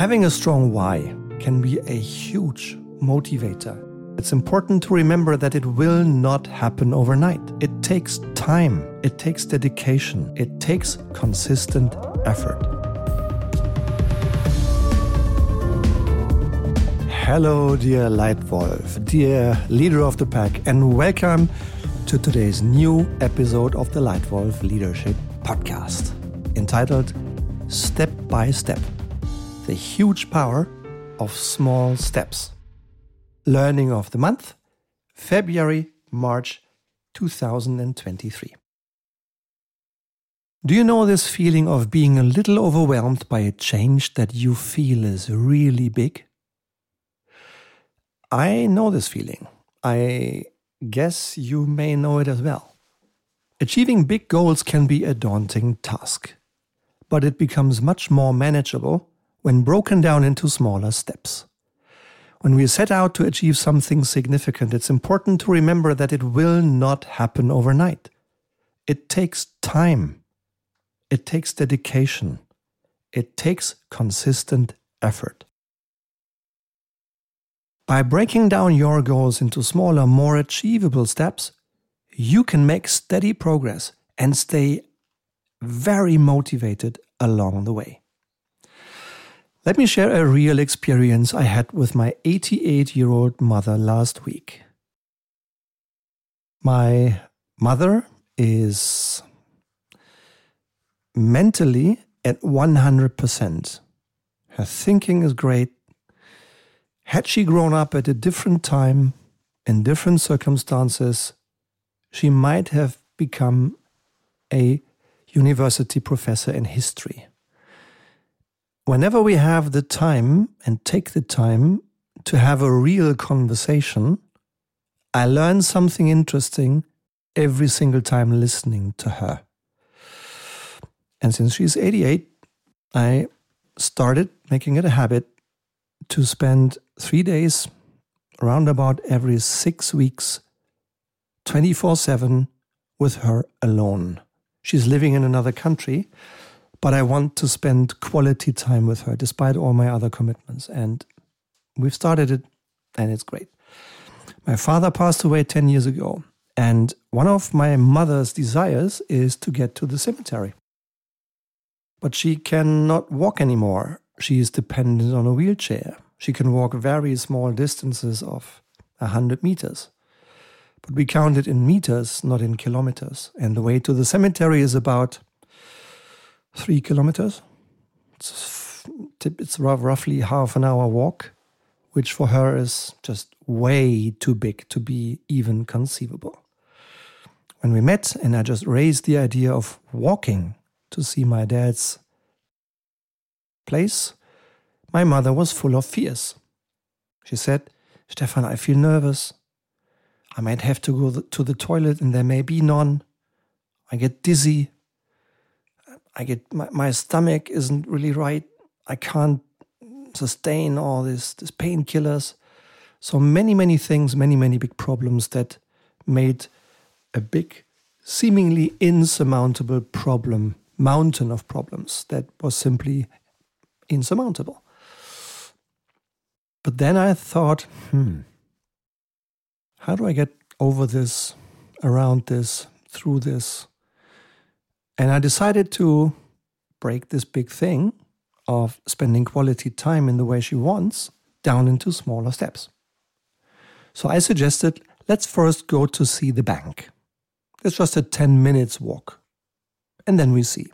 Having a strong why can be a huge motivator. It's important to remember that it will not happen overnight. It takes time, it takes dedication, it takes consistent effort. Hello, dear Leitwolf, dear leader of the pack, and welcome to today's new episode of the Leitwolf Leadership Podcast entitled Step by Step The Huge Power of Small Steps. Learning of the Month, February March 2023. Do you know this feeling of being a little overwhelmed by a change that you feel is really big? I know this feeling. I guess you may know it as well. Achieving big goals can be a daunting task, but it becomes much more manageable when broken down into smaller steps. When we set out to achieve something significant, it's important to remember that it will not happen overnight. It takes time. It takes dedication. It takes consistent effort. By breaking down your goals into smaller, more achievable steps, you can make steady progress and stay very motivated along the way. Let me share a real experience I had with my 88 year old mother last week. My mother is mentally at 100%. Her thinking is great. Had she grown up at a different time, in different circumstances, she might have become a university professor in history whenever we have the time and take the time to have a real conversation, I learn something interesting every single time listening to her. And since she's 88, I started making it a habit to spend three days, around about every six weeks, 24 7 with her alone. She's living in another country, but I want to spend quality time with her despite all my other commitments. And we've started it, and it's great. My father passed away 10 years ago, and one of my mother's desires is to get to the cemetery. But she cannot walk anymore. She is dependent on a wheelchair. She can walk very small distances of 100 meters. But we count it in meters, not in kilometers. And the way to the cemetery is about three kilometers. It's, it's roughly half an hour walk, which for her is just way too big to be even conceivable. When we met, and I just raised the idea of walking to see my dad's place, my mother was full of fears. She said, Stefan, I feel nervous. I might have to go to the toilet and there may be none. I get dizzy. I get my, my stomach isn't really right. I can't sustain all this this painkillers. So many, many things, many, many big problems that made a big, seemingly insurmountable problem, mountain of problems that was simply insurmountable. But then I thought, hmm, how do I get over this, around this, through this? And I decided to break this big thing of spending quality time in the way she wants down into smaller steps. So I suggested let's first go to see the bank. It's just a 10 minutes walk. And then we see.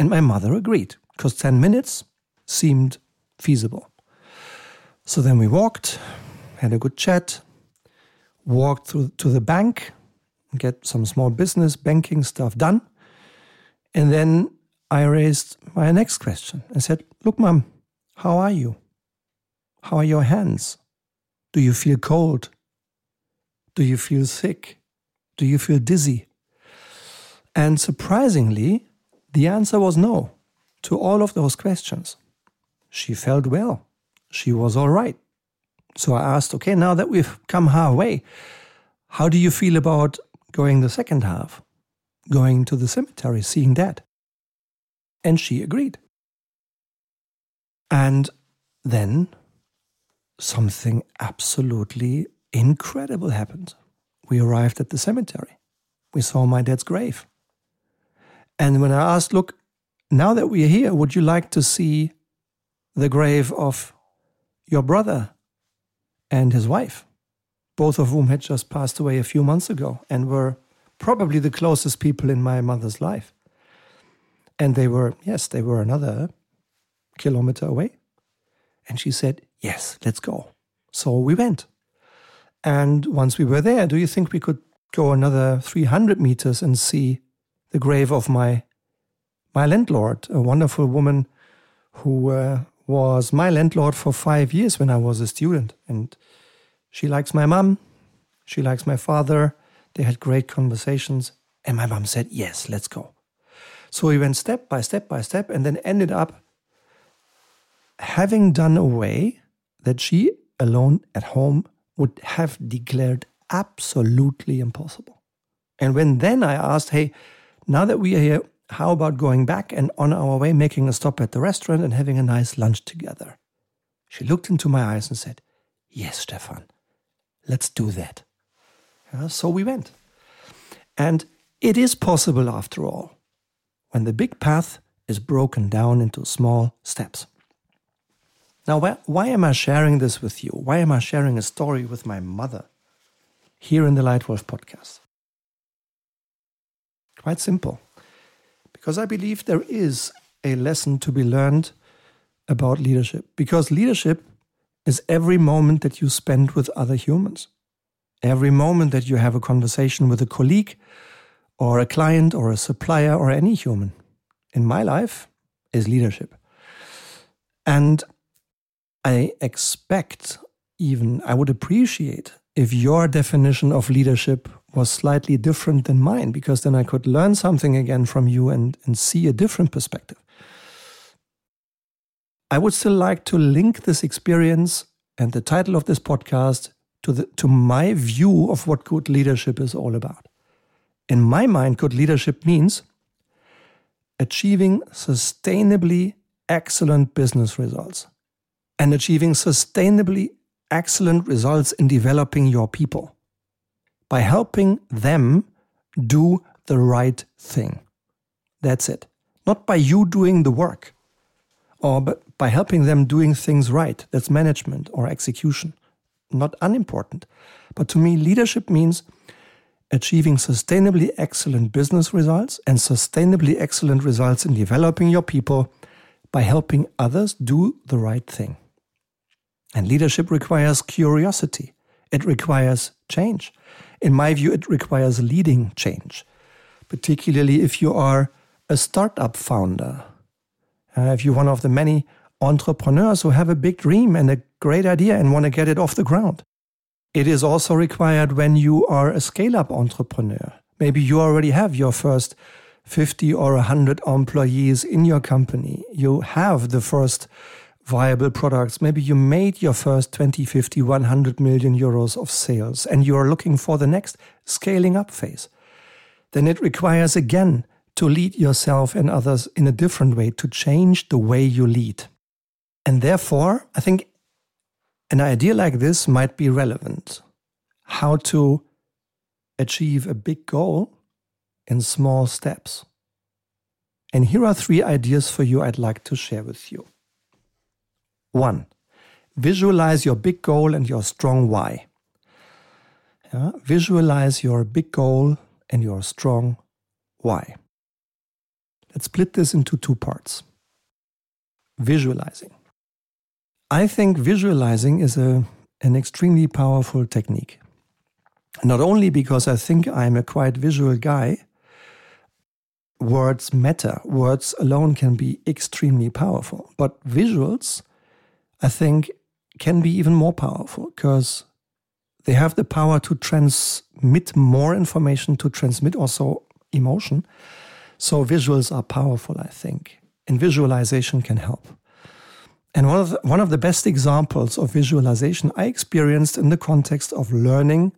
And my mother agreed because 10 minutes seemed feasible. So then we walked, had a good chat, walked through to the bank, get some small business banking stuff done. And then I raised my next question. and said, Look, mom, how are you? How are your hands? Do you feel cold? Do you feel sick? Do you feel dizzy? And surprisingly, the answer was no to all of those questions. She felt well. She was all right. So I asked, okay, now that we've come halfway, how do you feel about going the second half? Going to the cemetery, seeing that. And she agreed. And then something absolutely incredible happened. We arrived at the cemetery. We saw my dad's grave. And when I asked, look, now that we're here, would you like to see the grave of your brother and his wife, both of whom had just passed away a few months ago and were probably the closest people in my mother's life? And they were, yes, they were another kilometer away. And she said, yes, let's go. So we went. And once we were there, do you think we could go another 300 meters and see the grave of my my landlord, a wonderful woman who uh, was my landlord for five years when I was a student. And she likes my mom, she likes my father. They had great conversations. And my mom said, Yes, let's go. So we went step by step by step and then ended up having done a way that she alone at home would have declared absolutely impossible. And when then I asked, Hey, now that we are here, how about going back and on our way making a stop at the restaurant and having a nice lunch together? She looked into my eyes and said, Yes, Stefan, let's do that. Yeah, so we went. And it is possible after all, when the big path is broken down into small steps. Now, why, why am I sharing this with you? Why am I sharing a story with my mother here in the Leitwolf podcast? Quite simple. Because I believe there is a lesson to be learned about leadership. Because leadership is every moment that you spend with other humans. Every moment that you have a conversation with a colleague or a client or a supplier or any human in my life is leadership. And I expect, even, I would appreciate if your definition of leadership was slightly different than mine, because then I could learn something again from you and, and see a different perspective. I would still like to link this experience and the title of this podcast to, the, to my view of what good leadership is all about. In my mind, good leadership means achieving sustainably excellent business results and achieving sustainably excellent results in developing your people by helping them do the right thing. That's it. Not by you doing the work or by helping them doing things right. That's management or execution. Not unimportant. But to me, leadership means achieving sustainably excellent business results and sustainably excellent results in developing your people by helping others do the right thing. And leadership requires curiosity. It requires change. In my view, it requires leading change, particularly if you are a startup founder. Uh, if you're one of the many entrepreneurs who have a big dream and a great idea and want to get it off the ground. It is also required when you are a scale up entrepreneur. Maybe you already have your first 50 or 100 employees in your company. You have the first viable products. Maybe you made your first 20, 50, 100 million euros of sales and you are looking for the next scaling up phase. Then it requires again to lead yourself and others in a different way, to change the way you lead. And therefore, I think an idea like this might be relevant. How to achieve a big goal in small steps. And here are three ideas for you I'd like to share with you. One, visualize your big goal and your strong why. Yeah? Visualize your big goal and your strong why. Let's split this into two parts. Visualizing. I think visualizing is a, an extremely powerful technique. Not only because I think I'm a quite visual guy, words matter. Words alone can be extremely powerful, but visuals I think can be even more powerful because they have the power to transmit more information, to transmit also emotion. So visuals are powerful, I think, and visualization can help. And one of the, one of the best examples of visualization I experienced in the context of learning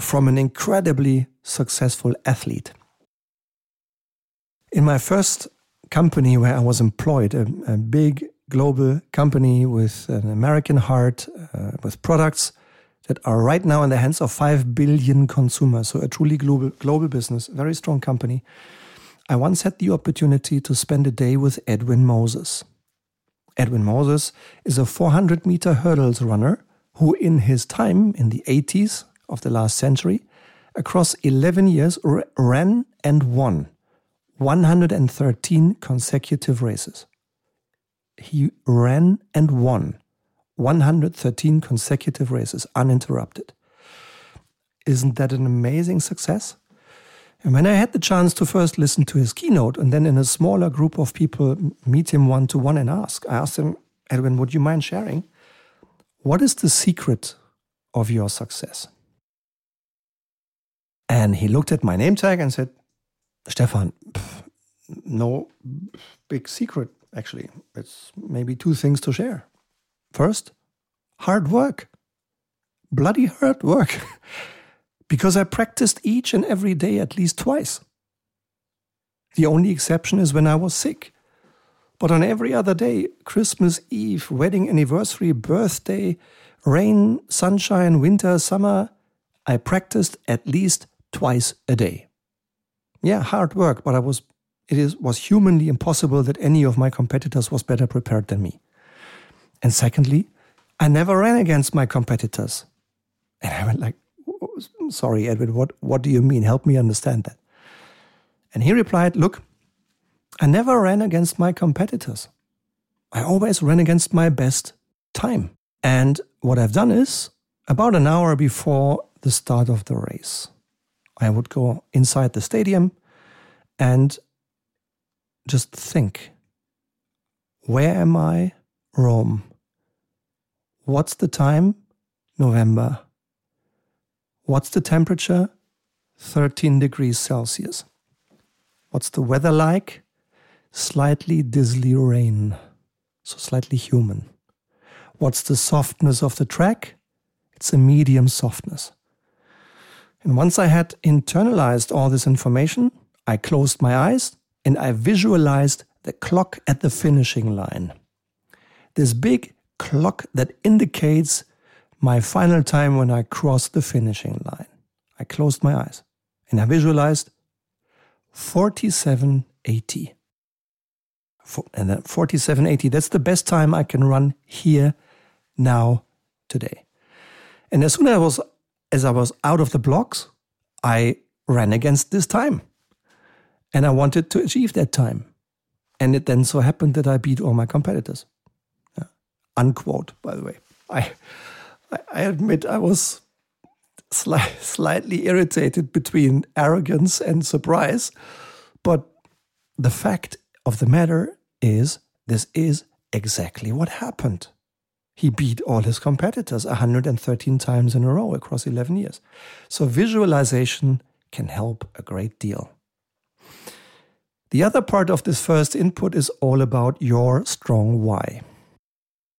from an incredibly successful athlete. In my first company where I was employed, a, a big global company with an American heart, uh, with products that are right now in the hands of 5 billion consumers. So a truly global, global business, very strong company. I once had the opportunity to spend a day with Edwin Moses. Edwin Moses is a 400 meter hurdles runner who, in his time in the 80s of the last century, across 11 years, ran and won 113 consecutive races. He ran and won 113 consecutive races uninterrupted. Isn't that an amazing success? And when I had the chance to first listen to his keynote and then in a smaller group of people meet him one to one and ask, I asked him, Edwin, would you mind sharing? What is the secret of your success? And he looked at my name tag and said, Stefan, pff, no big secret, actually. It's maybe two things to share. First, hard work. Bloody hard work. because I practiced each and every day at least twice. The only exception is when I was sick. But on every other day, Christmas Eve, wedding anniversary, birthday, rain, sunshine, winter, summer, I practiced at least twice a day. Yeah, hard work, but I was it is, was humanly impossible that any of my competitors was better prepared than me. And secondly, I never ran against my competitors. And I went like, sorry, Edwin, what, what do you mean? Help me understand that. And he replied, look, I never ran against my competitors. I always ran against my best time. And what I've done is, about an hour before the start of the race, I would go inside the stadium and just think where am I? Rome. What's the time? November. What's the temperature? 13 degrees Celsius. What's the weather like? Slightly drizzly rain, so slightly human. What's the softness of the track? It's a medium softness. And once I had internalized all this information, I closed my eyes and I visualized the clock at the finishing line. This big clock that indicates my final time when I crossed the finishing line. I closed my eyes and I visualized 4780. And then 4780, that's the best time I can run here, now, today. And as soon as I was as I was out of the blocks, I ran against this time. And I wanted to achieve that time. And it then so happened that I beat all my competitors. Yeah. Unquote, by the way. I, I admit I was sli- slightly irritated between arrogance and surprise. But the fact of the matter is, this is exactly what happened. He beat all his competitors 113 times in a row across 11 years. So visualization can help a great deal. The other part of this first input is all about your strong why.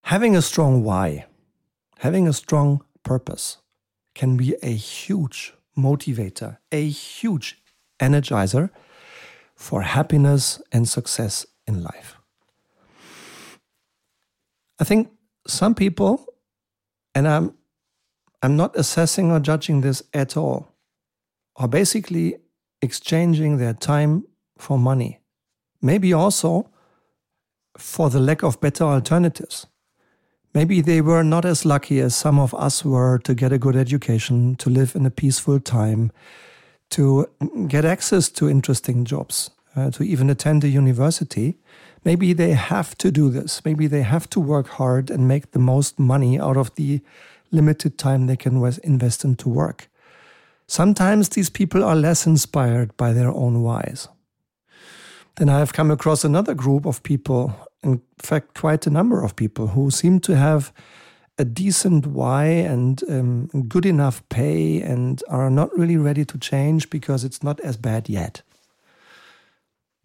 Having a strong why, having a strong purpose can be a huge motivator, a huge energizer for happiness and success in life. I think some people, and I'm I'm not assessing or judging this at all, are basically exchanging their time for money. Maybe also for the lack of better alternatives. Maybe they were not as lucky as some of us were to get a good education, to live in a peaceful time, to get access to interesting jobs, uh, to even attend a university. Maybe they have to do this. Maybe they have to work hard and make the most money out of the limited time they can invest into work. Sometimes these people are less inspired by their own whys. Then I have come across another group of people, in fact, quite a number of people who seem to have a decent why and um, good enough pay and are not really ready to change because it's not as bad yet.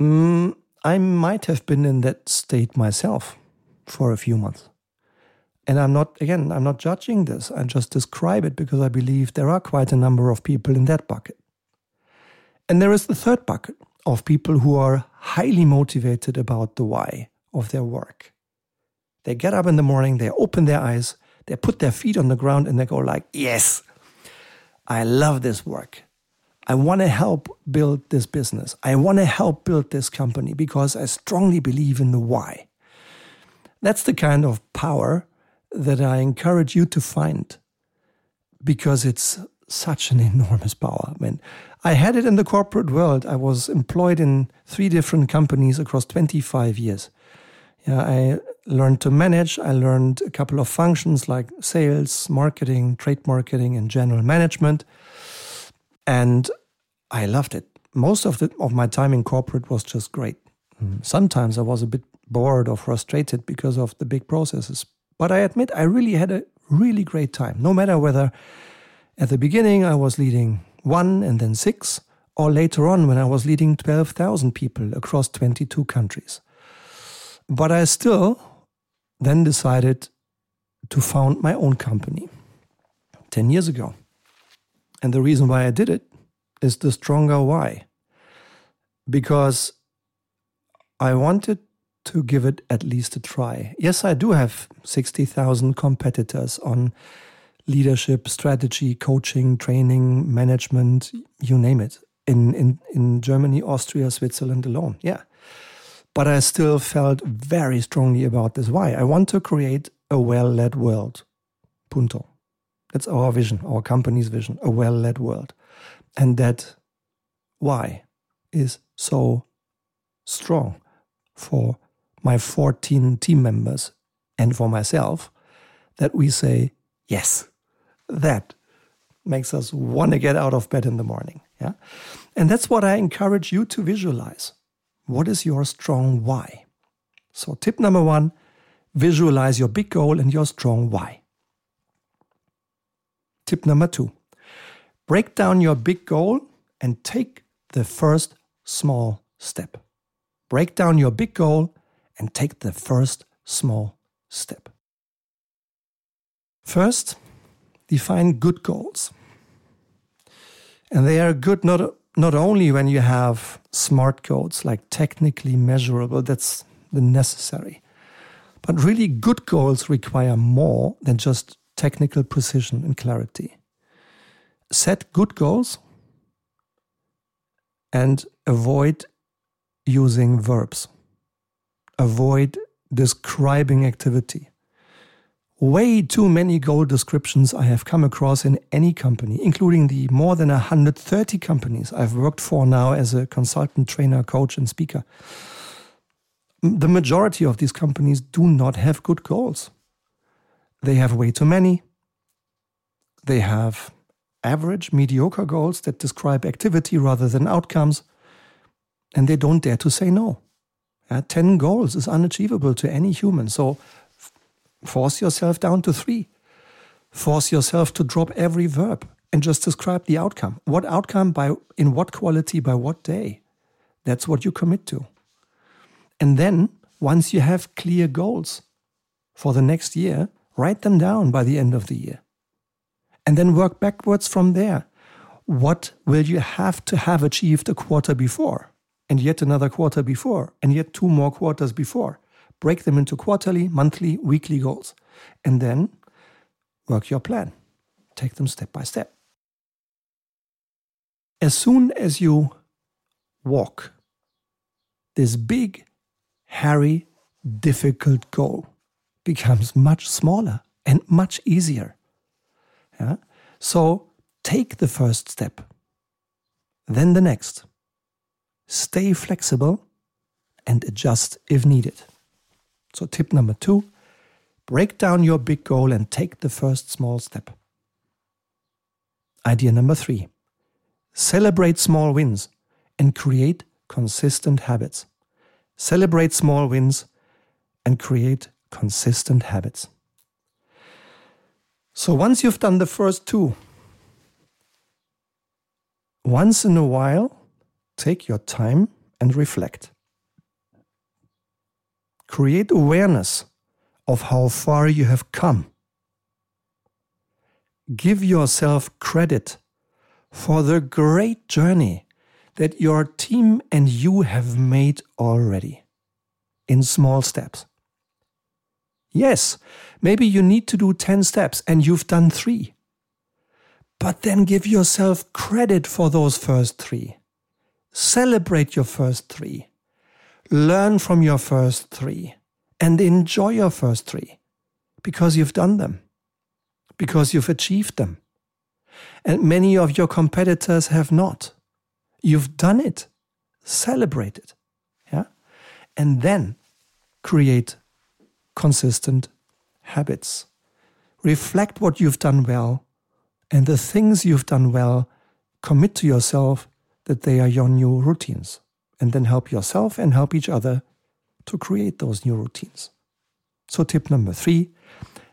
Mm, I might have been in that state myself for a few months. And I'm not, again, I'm not judging this. I just describe it because I believe there are quite a number of people in that bucket. And there is the third bucket of people who are highly motivated about the why of their work. They get up in the morning, they open their eyes, they put their feet on the ground and they go like, "Yes. I love this work. I want to help build this business. I want to help build this company because I strongly believe in the why." That's the kind of power that I encourage you to find because it's such an enormous power. I mean, I had it in the corporate world. I was employed in three different companies across 25 years. Yeah, I learned to manage. I learned a couple of functions like sales, marketing, trade marketing, and general management. And I loved it. Most of the, of my time in corporate was just great. Mm. Sometimes I was a bit bored or frustrated because of the big processes. But I admit I really had a really great time. No matter whether at the beginning I was leading one and then six, or later on when I was leading 12,000 people across 22 countries. But I still then decided to found my own company 10 years ago. And the reason why I did it is the stronger why. Because I wanted to give it at least a try. Yes, I do have 60,000 competitors on leadership, strategy, coaching, training, management, you name it, in, in, in Germany, Austria, Switzerland alone. Yeah. But I still felt very strongly about this. Why? I want to create a well led world. Punto. That's our vision, our company's vision, a well led world. And that why is so strong for my 14 team members and for myself that we say, yes, that makes us want to get out of bed in the morning. Yeah. And that's what I encourage you to visualize. What is your strong why? So, tip number one visualize your big goal and your strong why. Tip number two break down your big goal and take the first small step. Break down your big goal and take the first small step. First, define good goals. And they are good not, not only when you have smart goals, like technically measurable, that's the necessary. But really, good goals require more than just technical precision and clarity. Set good goals and avoid using verbs avoid describing activity. Way too many goal descriptions I have come across in any company, including the more than 130 companies I've worked for now as a consultant, trainer, coach, and speaker. The majority of these companies do not have good goals. They have way too many. They have average, mediocre goals that describe activity rather than outcomes. And they don't dare to say no. Uh, 10 goals is unachievable to any human. So force yourself down to three. Force yourself to drop every verb and just describe the outcome. What outcome by in what quality by what day? That's what you commit to. And then once you have clear goals for the next year, write them down by the end of the year. And then work backwards from there. What will you have to have achieved a quarter before? and yet another quarter before, and yet two more quarters before. Break them into quarterly, monthly, weekly goals, and then work your plan. Take them step by step. As soon as you walk this big, hairy, difficult goal becomes much smaller and much easier. Yeah? So take the first step, then the next stay flexible, and adjust if needed. So, tip number two break down your big goal and take the first small step. Idea number three celebrate small wins and create consistent habits. Celebrate small wins and create consistent habits. So, once you've done the first two, once in a while, Take your time and reflect. Create awareness of how far you have come. Give yourself credit for the great journey that your team and you have made already in small steps. Yes, maybe you need to do 10 steps and you've done three. But then give yourself credit for those first three. Celebrate your first three. Learn from your first three and enjoy your first three because you've done them, because you've achieved them. And many of your competitors have not. You've done it. Celebrate it. Yeah. And then create consistent habits. Reflect what you've done well and the things you've done well, commit to yourself that they are your new routines. And then help yourself and help each other to create those new routines. So, tip number three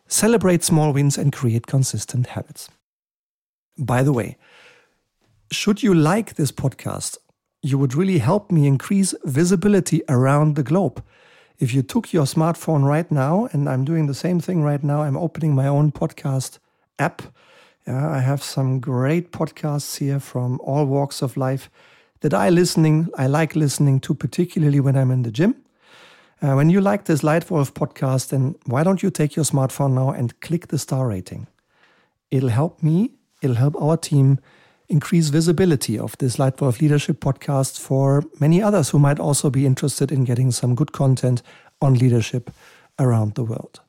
celebrate small wins and create consistent habits. By the way, should you like this podcast, you would really help me increase visibility around the globe. If you took your smartphone right now, and I'm doing the same thing right now, I'm opening my own podcast app. Yeah, I have some great podcasts here from all walks of life that I listening, I like listening to, particularly when I'm in the gym. Uh, when you like this Leitwolf podcast, then why don't you take your smartphone now and click the star rating? It'll help me, it'll help our team increase visibility of this Leitwolf Leadership podcast for many others who might also be interested in getting some good content on leadership around the world.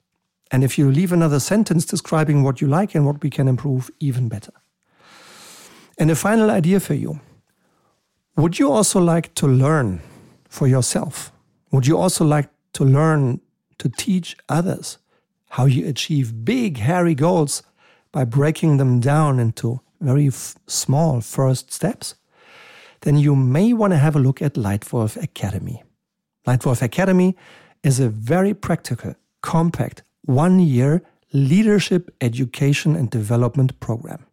And if you leave another sentence describing what you like and what we can improve, even better. And a final idea for you Would you also like to learn for yourself? Would you also like to learn to teach others how you achieve big, hairy goals by breaking them down into very small first steps, then you may want to have a look at Leitwolf Academy. Leitwolf Academy is a very practical, compact, one year leadership education and development program.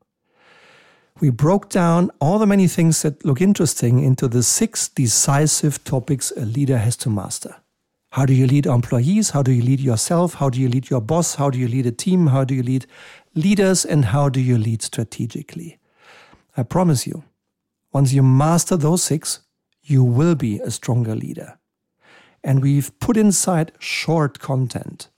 We broke down all the many things that look interesting into the six decisive topics a leader has to master. How do you lead employees? How do you lead yourself? How do you lead your boss? How do you lead a team? How do you lead leaders? And how do you lead strategically? I promise you, once you master those six, you will be a stronger leader. And we've put inside short content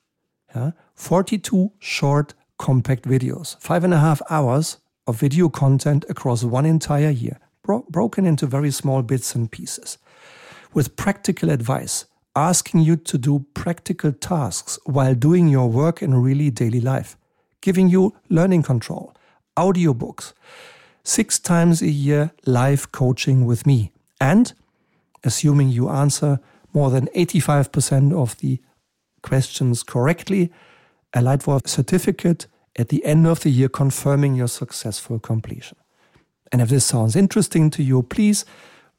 yeah? 42 short, compact videos, five and a half hours of video content across one entire year, bro- broken into very small bits and pieces, with practical advice asking you to do practical tasks while doing your work in really daily life, giving you learning control, audiobooks, six times a year live coaching with me, and assuming you answer more than 85% of the questions correctly, a Leitwolf certificate at the end of the year confirming your successful completion. And if this sounds interesting to you, please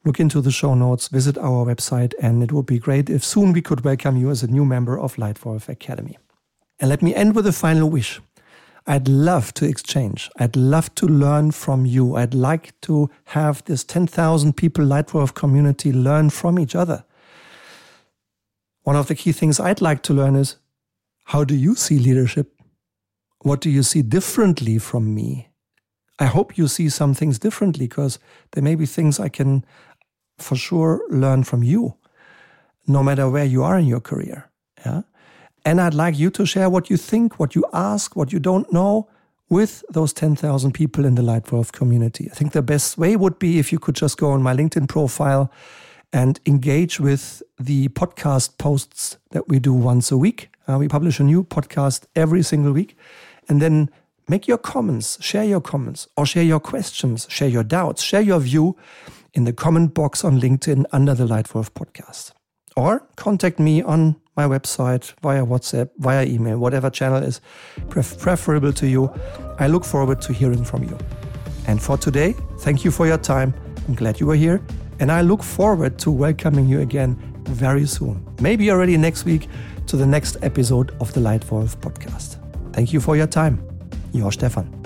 look into the show notes, visit our website, and it would be great if soon we could welcome you as a new member of Leitwolf Academy. And let me end with a final wish. I'd love to exchange. I'd love to learn from you. I'd like to have this 10,000 people Leitwolf community learn from each other. One of the key things I'd like to learn is how do you see leadership? What do you see differently from me? I hope you see some things differently because there may be things I can for sure learn from you, no matter where you are in your career. Yeah. And I'd like you to share what you think, what you ask, what you don't know with those 10,000 people in the Leitwolf community. I think the best way would be if you could just go on my LinkedIn profile and engage with the podcast posts that we do once a week. Uh, we publish a new podcast every single week. And then make your comments, share your comments, or share your questions, share your doubts, share your view in the comment box on LinkedIn under the Leitwolf podcast. Or contact me on my website via WhatsApp, via email, whatever channel is pref- preferable to you. I look forward to hearing from you. And for today, thank you for your time. I'm glad you were here. And I look forward to welcoming you again very soon. Maybe already next week to the next episode of the Leitwolf podcast. Thank you for your time. Your Stefan.